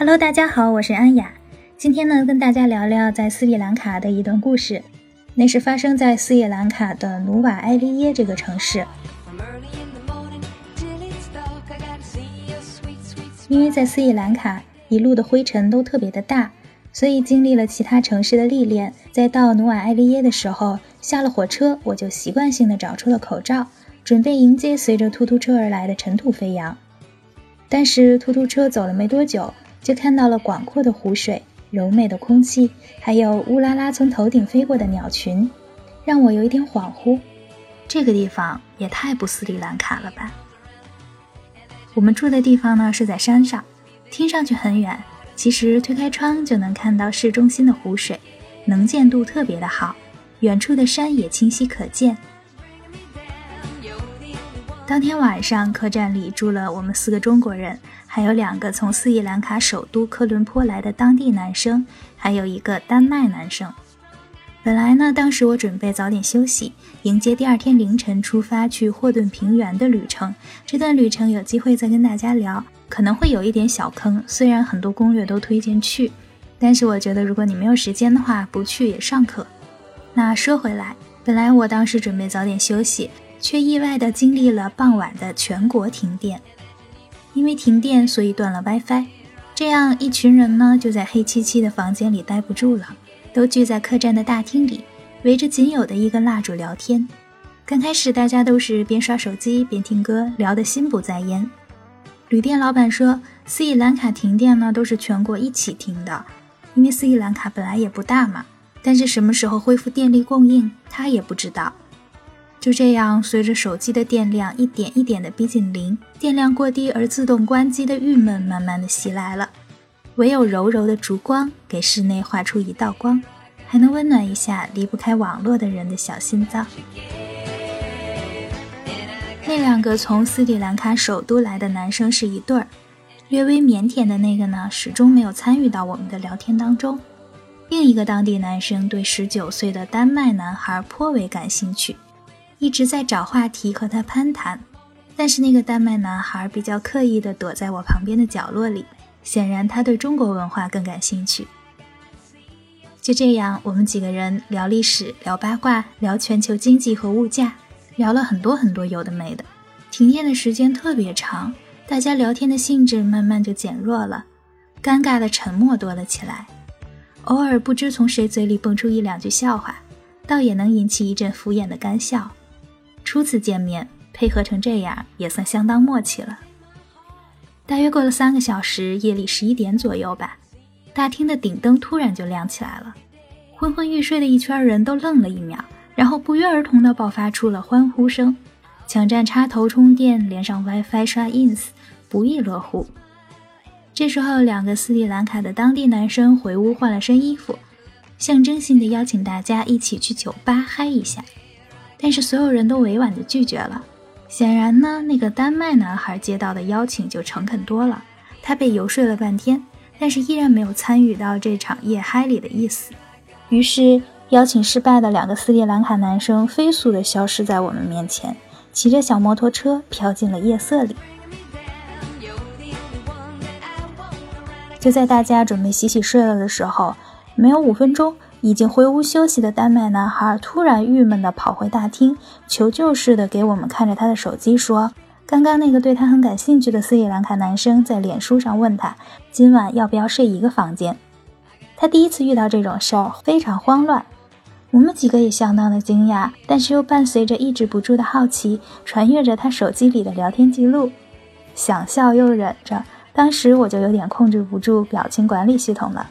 Hello，大家好，我是安雅。今天呢，跟大家聊聊在斯里兰卡的一段故事。那是发生在斯里兰卡的努瓦埃利耶这个城市。因为在斯里兰卡一路的灰尘都特别的大，所以经历了其他城市的历练，在到努瓦埃利耶的时候，下了火车，我就习惯性的找出了口罩，准备迎接随着突突车而来的尘土飞扬。但是突突车走了没多久，就看到了广阔的湖水、柔美的空气，还有乌拉拉从头顶飞过的鸟群，让我有一点恍惚。这个地方也太不斯里兰卡了吧！我们住的地方呢是在山上，听上去很远，其实推开窗就能看到市中心的湖水，能见度特别的好，远处的山也清晰可见。当天晚上，客栈里住了我们四个中国人，还有两个从斯里兰卡首都科伦坡来的当地男生，还有一个丹麦男生。本来呢，当时我准备早点休息，迎接第二天凌晨出发去霍顿平原的旅程。这段旅程有机会再跟大家聊，可能会有一点小坑。虽然很多攻略都推荐去，但是我觉得如果你没有时间的话，不去也尚可。那说回来，本来我当时准备早点休息，却意外的经历了傍晚的全国停电。因为停电，所以断了 WiFi，这样一群人呢就在黑漆漆的房间里待不住了。都聚在客栈的大厅里，围着仅有的一根蜡烛聊天。刚开始，大家都是边刷手机边听歌，聊得心不在焉。旅店老板说，斯里兰卡停电呢，都是全国一起停的，因为斯里兰卡本来也不大嘛。但是什么时候恢复电力供应，他也不知道。就这样，随着手机的电量一点一点的逼近零，电量过低而自动关机的郁闷慢慢的袭来了。唯有柔柔的烛光给室内画出一道光，还能温暖一下离不开网络的人的小心脏。那两个从斯里兰卡首都来的男生是一对儿，略微腼腆的那个呢，始终没有参与到我们的聊天当中。另一个当地男生对十九岁的丹麦男孩颇为感兴趣，一直在找话题和他攀谈。但是那个丹麦男孩比较刻意地躲在我旁边的角落里。显然他对中国文化更感兴趣。就这样，我们几个人聊历史、聊八卦、聊全球经济和物价，聊了很多很多有的没的。停电的时间特别长，大家聊天的兴致慢慢就减弱了，尴尬的沉默多了起来。偶尔不知从谁嘴里蹦出一两句笑话，倒也能引起一阵敷衍的干笑。初次见面，配合成这样，也算相当默契了。大约过了三个小时，夜里十一点左右吧，大厅的顶灯突然就亮起来了。昏昏欲睡的一圈人都愣了一秒，然后不约而同地爆发出了欢呼声。抢占插头充电，连上 WiFi 刷 ins，不亦乐乎。这时候，两个斯里兰卡的当地男生回屋换了身衣服，象征性的邀请大家一起去酒吧嗨一下，但是所有人都委婉地拒绝了。显然呢，那个丹麦男孩接到的邀请就诚恳多了。他被游说了半天，但是依然没有参与到这场夜嗨里的意思。于是，邀请失败的两个斯里兰卡男生飞速地消失在我们面前，骑着小摩托车飘进了夜色里。就在大家准备洗洗睡了的时候，没有五分钟。已经回屋休息的丹麦男孩突然郁闷地跑回大厅，求救似的给我们看着他的手机，说：“刚刚那个对他很感兴趣的斯里兰卡男生在脸书上问他，今晚要不要睡一个房间。”他第一次遇到这种事儿，非常慌乱。我们几个也相当的惊讶，但是又伴随着抑制不住的好奇，传阅着他手机里的聊天记录，想笑又忍着。当时我就有点控制不住表情管理系统了。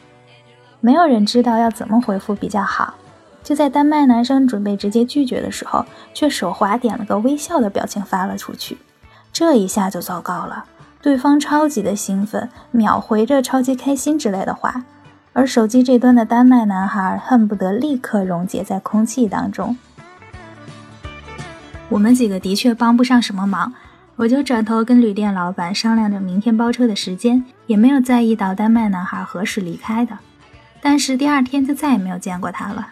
没有人知道要怎么回复比较好。就在丹麦男生准备直接拒绝的时候，却手滑点了个微笑的表情发了出去。这一下就糟糕了，对方超级的兴奋，秒回着超级开心之类的话，而手机这端的丹麦男孩恨不得立刻溶解在空气当中。我们几个的确帮不上什么忙，我就转头跟旅店老板商量着明天包车的时间，也没有在意到丹麦男孩何时离开的。但是第二天就再也没有见过他了，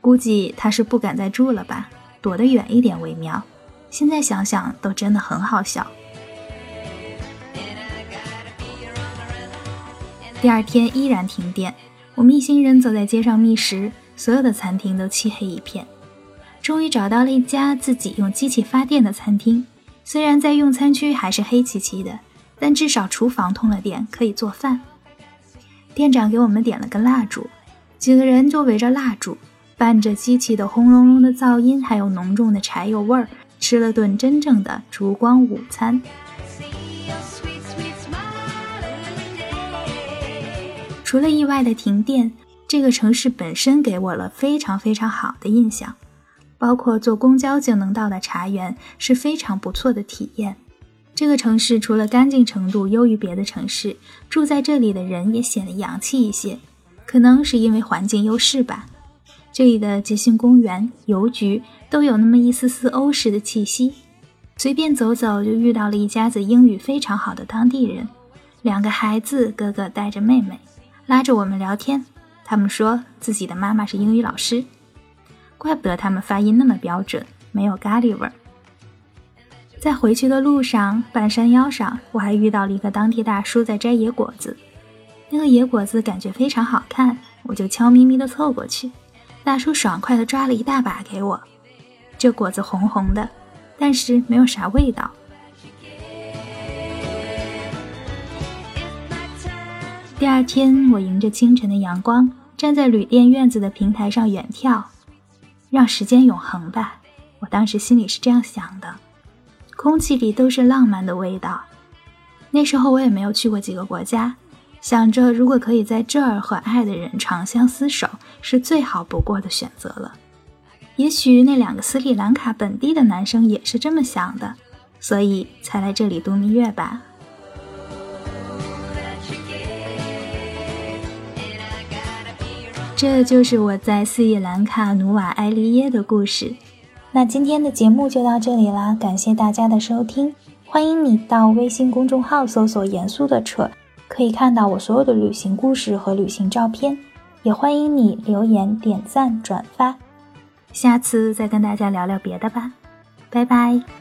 估计他是不敢再住了吧，躲得远一点为妙。现在想想都真的很好笑。第二天依然停电，我们一行人走在街上觅食，所有的餐厅都漆黑一片。终于找到了一家自己用机器发电的餐厅，虽然在用餐区还是黑漆漆的，但至少厨房通了电，可以做饭。店长给我们点了个蜡烛，几个人就围着蜡烛，伴着机器的轰隆隆的噪音，还有浓重的柴油味儿，吃了顿真正的烛光午餐。除了意外的停电，这个城市本身给我了非常非常好的印象，包括坐公交就能到的茶园是非常不错的体验。这个城市除了干净程度优于别的城市，住在这里的人也显得洋气一些，可能是因为环境优势吧。这里的街心公园、邮局都有那么一丝丝欧式的气息。随便走走就遇到了一家子英语非常好的当地人，两个孩子，哥哥带着妹妹。拉着我们聊天，他们说自己的妈妈是英语老师，怪不得他们发音那么标准，没有咖喱味儿。在回去的路上，半山腰上，我还遇到了一个当地大叔在摘野果子，那个野果子感觉非常好看，我就悄咪咪地凑过去，大叔爽快地抓了一大把给我，这果子红红的，但是没有啥味道。第二天，我迎着清晨的阳光，站在旅店院子的平台上远眺，让时间永恒吧。我当时心里是这样想的，空气里都是浪漫的味道。那时候我也没有去过几个国家，想着如果可以在这儿和爱的人长相厮守，是最好不过的选择了。也许那两个斯里兰卡本地的男生也是这么想的，所以才来这里度蜜月吧。这就是我在斯里兰卡努瓦埃利耶的故事。那今天的节目就到这里啦，感谢大家的收听。欢迎你到微信公众号搜索“严肃的扯”，可以看到我所有的旅行故事和旅行照片。也欢迎你留言、点赞、转发。下次再跟大家聊聊别的吧，拜拜。